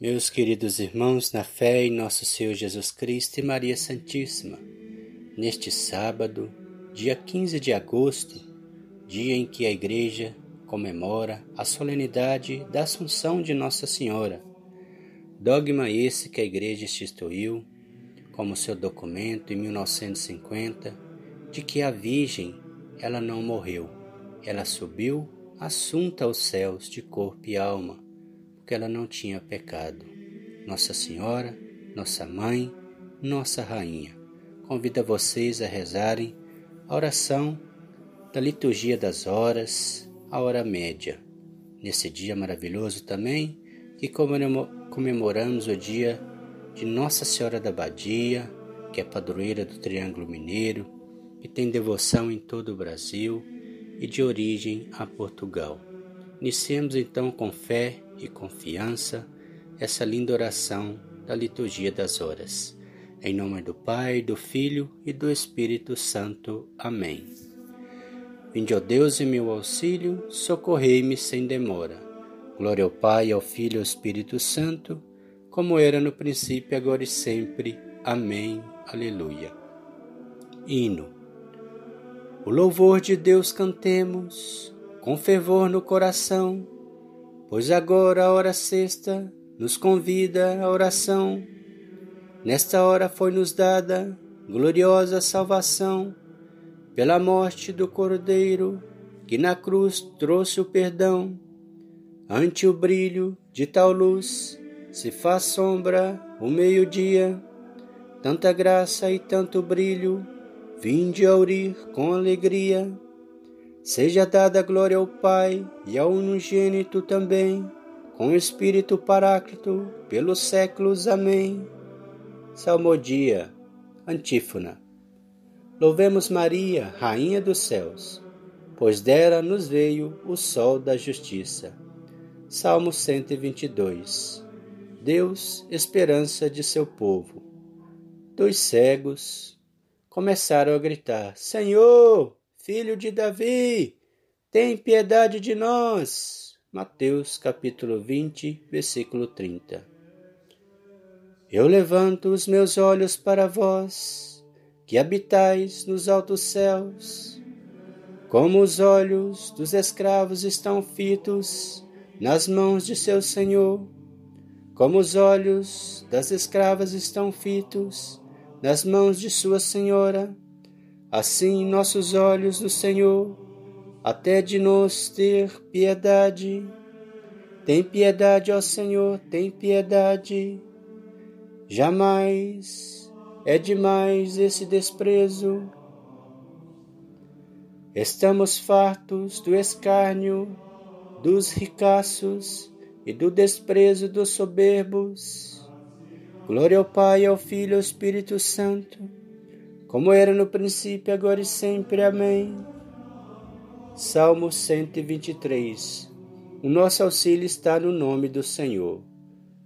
Meus queridos irmãos, na fé em nosso Senhor Jesus Cristo e Maria Santíssima, neste sábado, dia 15 de agosto, dia em que a Igreja comemora a solenidade da Assunção de Nossa Senhora, dogma esse que a Igreja instituiu como seu documento em 1950, de que a Virgem, ela não morreu, ela subiu assunta aos céus de corpo e alma porque ela não tinha pecado. Nossa Senhora, nossa Mãe, nossa Rainha, convida vocês a rezarem a oração da liturgia das horas, a hora média. Nesse dia maravilhoso também, que comemoramos o dia de Nossa Senhora da Badia, que é padroeira do Triângulo Mineiro, que tem devoção em todo o Brasil e de origem a Portugal. Iniciemos então com fé e confiança essa linda oração da liturgia das horas. Em nome do Pai, do Filho e do Espírito Santo. Amém. Vinde, ó Deus, em meu auxílio, socorrei-me sem demora. Glória ao Pai, ao Filho e ao Espírito Santo, como era no princípio, agora e sempre. Amém. Aleluia. Hino. O louvor de Deus cantemos com fervor no coração, pois agora a hora sexta nos convida à oração. Nesta hora foi-nos dada gloriosa salvação pela morte do Cordeiro, que na cruz trouxe o perdão. Ante o brilho de tal luz se faz sombra o meio-dia, tanta graça e tanto brilho, vinde a urir com alegria. Seja dada glória ao Pai e ao unigênito também, com o Espírito Paráclito, pelos séculos. Amém. Salmodia, Antífona. Louvemos Maria, Rainha dos céus, pois dela nos veio o sol da justiça. Salmo 122. Deus, esperança de seu povo. Dois cegos começaram a gritar: Senhor! Filho de Davi, tem piedade de nós. Mateus capítulo 20, versículo 30. Eu levanto os meus olhos para vós, que habitais nos altos céus. Como os olhos dos escravos estão fitos nas mãos de seu senhor, como os olhos das escravas estão fitos nas mãos de sua senhora, Assim nossos olhos do Senhor, até de nos ter piedade. Tem piedade, ó Senhor, tem piedade. Jamais é demais esse desprezo. Estamos fartos do escárnio dos ricaços e do desprezo dos soberbos. Glória ao Pai, ao Filho e ao Espírito Santo como era no princípio, agora e sempre. Amém. Salmo 123 O nosso auxílio está no nome do Senhor.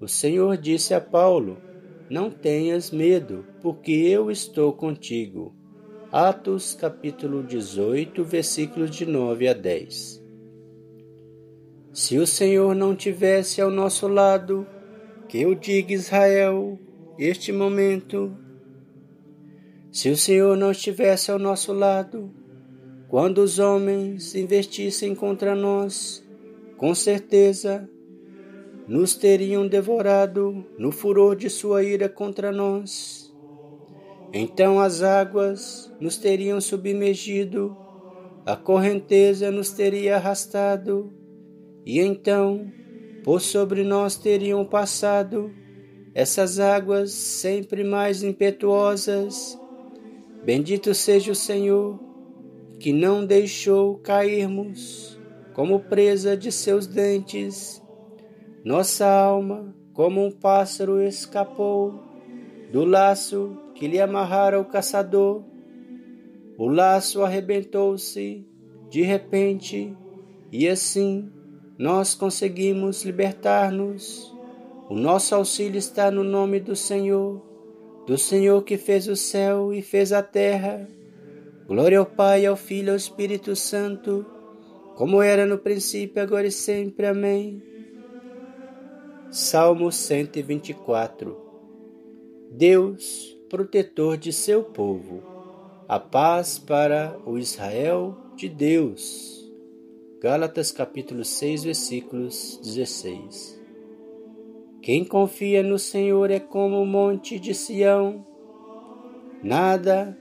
O Senhor disse a Paulo: Não tenhas medo, porque eu estou contigo. Atos capítulo 18, versículos de 9 a 10. Se o Senhor não tivesse ao nosso lado, que eu diga Israel, este momento se o Senhor não estivesse ao nosso lado, quando os homens investissem contra nós, com certeza nos teriam devorado no furor de sua ira contra nós. Então as águas nos teriam submergido, a correnteza nos teria arrastado, e então por sobre nós teriam passado essas águas sempre mais impetuosas Bendito seja o Senhor, que não deixou cairmos como presa de seus dentes. Nossa alma, como um pássaro, escapou do laço que lhe amarrara o caçador. O laço arrebentou-se de repente, e assim nós conseguimos libertar-nos. O nosso auxílio está no nome do Senhor do Senhor que fez o céu e fez a terra. Glória ao Pai, ao Filho e ao Espírito Santo, como era no princípio, agora e sempre. Amém. Salmo 124 Deus, protetor de seu povo, a paz para o Israel de Deus. Gálatas capítulo 6, versículos 16. Quem confia no Senhor é como o monte de Sião. Nada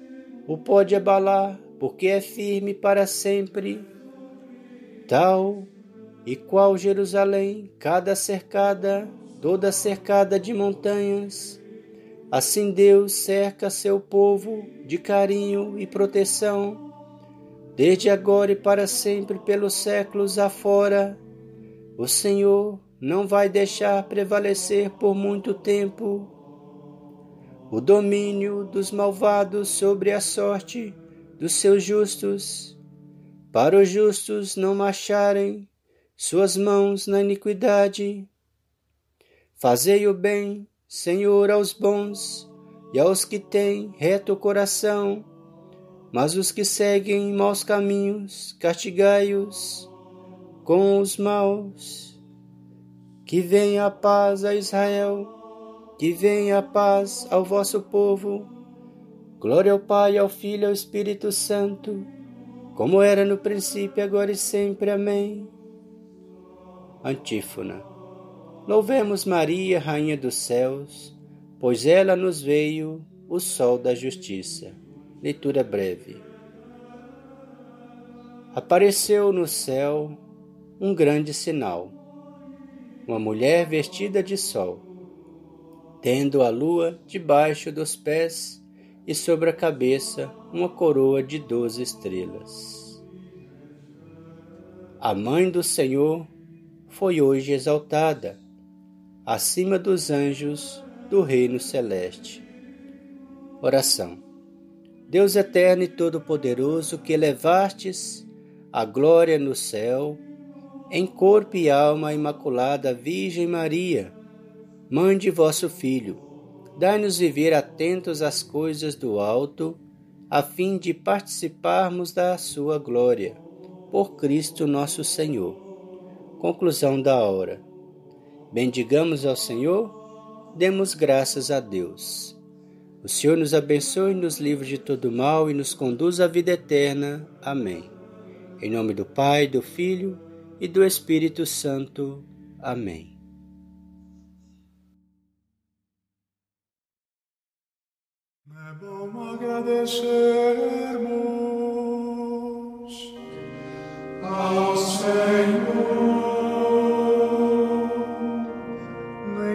o pode abalar, porque é firme para sempre. Tal e qual Jerusalém, cada cercada, toda cercada de montanhas. Assim Deus cerca seu povo de carinho e proteção, desde agora e para sempre, pelos séculos afora. O Senhor não vai deixar prevalecer por muito tempo o domínio dos malvados sobre a sorte dos seus justos, para os justos não marcharem suas mãos na iniquidade. Fazei o bem, Senhor, aos bons e aos que têm reto coração, mas os que seguem maus caminhos, castigai-os com os maus. Que venha a paz a Israel, que venha a paz ao vosso povo. Glória ao Pai, ao Filho e ao Espírito Santo, como era no princípio, agora e sempre. Amém. Antífona. Louvemos Maria, Rainha dos céus, pois ela nos veio o sol da justiça. Leitura breve. Apareceu no céu um grande sinal. Uma mulher vestida de sol, tendo a lua debaixo dos pés e sobre a cabeça uma coroa de doze estrelas. A mãe do Senhor foi hoje exaltada acima dos anjos do reino celeste. Oração. Deus eterno e todo-poderoso, que elevastes a glória no céu, em corpo e alma imaculada Virgem Maria, mãe de vosso Filho, dai-nos viver atentos às coisas do alto, a fim de participarmos da sua glória. Por Cristo nosso Senhor. Conclusão da hora. Bendigamos ao Senhor, demos graças a Deus. O Senhor nos abençoe, nos livre de todo mal e nos conduz à vida eterna. Amém. Em nome do Pai, do Filho e do Espírito Santo. Amém. É bom agradecermos ao Senhor.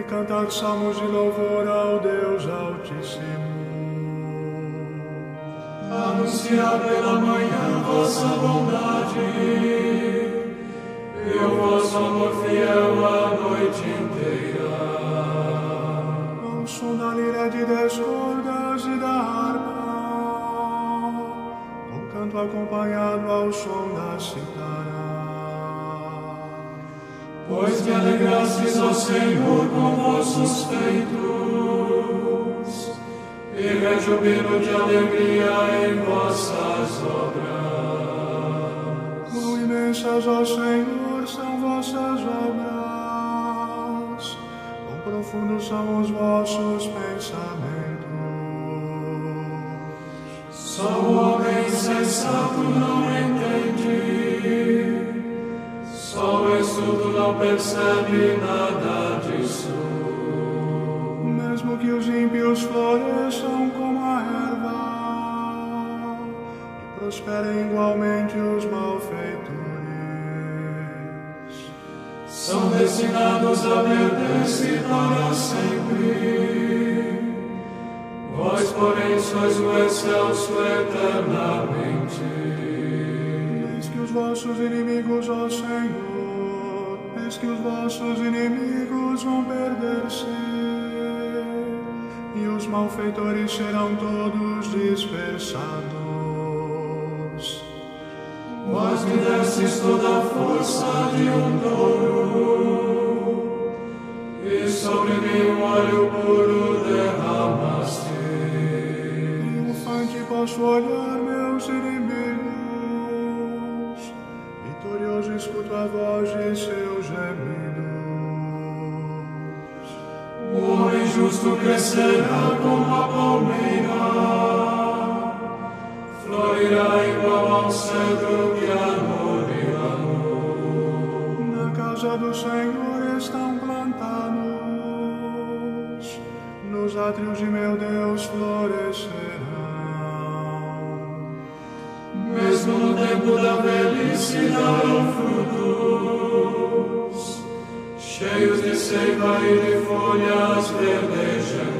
cantar salmos de louvor ao Deus Altíssimo. Anunciar pela manhã vossa bondade o vosso amor fiel a noite inteira. Ao som da lira de dez cordas e da harpa, com canto acompanhado ao som da citara. Pois que alegrastes ao Senhor com vossos feitos, e rejubilo de alegria em vossas obras. Quão imensas, ó Senhor, vossas obras, quão profundos são os vossos pensamentos. Só o homem sensato não entende só o estudo não percebe nada disso. Mesmo que os ímpios floresçam como a erva e prosperem igualmente os são destinados a perder-se para sempre. Vós, porém, sois o excelso eternamente os vossos inimigos, ó Senhor, eis que os vossos inimigos vão perder-se, e os malfeitores serão todos dispersados. Vós me destes toda a força de um touro, e sobre mim um óleo puro derramaste. Triunfante posso olhar meus inimigos escuto a voz de seu gemido. justo crescerá como a palmeira, cheios de seiva e de folhas verdejantes.